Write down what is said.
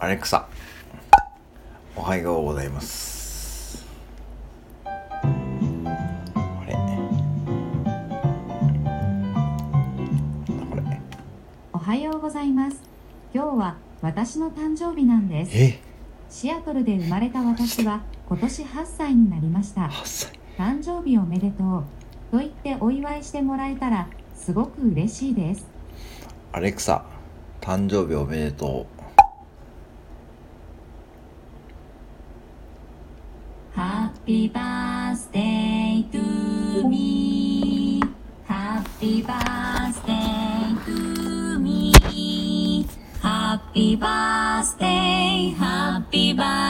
アレクサおはようございますあれこれおはようございます。今日は私の誕生日なんです。え？シアトルで生まれた私は今年8歳になりました。8歳誕生日おめでとう。と言ってお祝いしてもらえたらすごく嬉しいです。アレクサ誕生日おめでと Happy birthday to me. Happy birthday to me. Happy birthday, happy birthday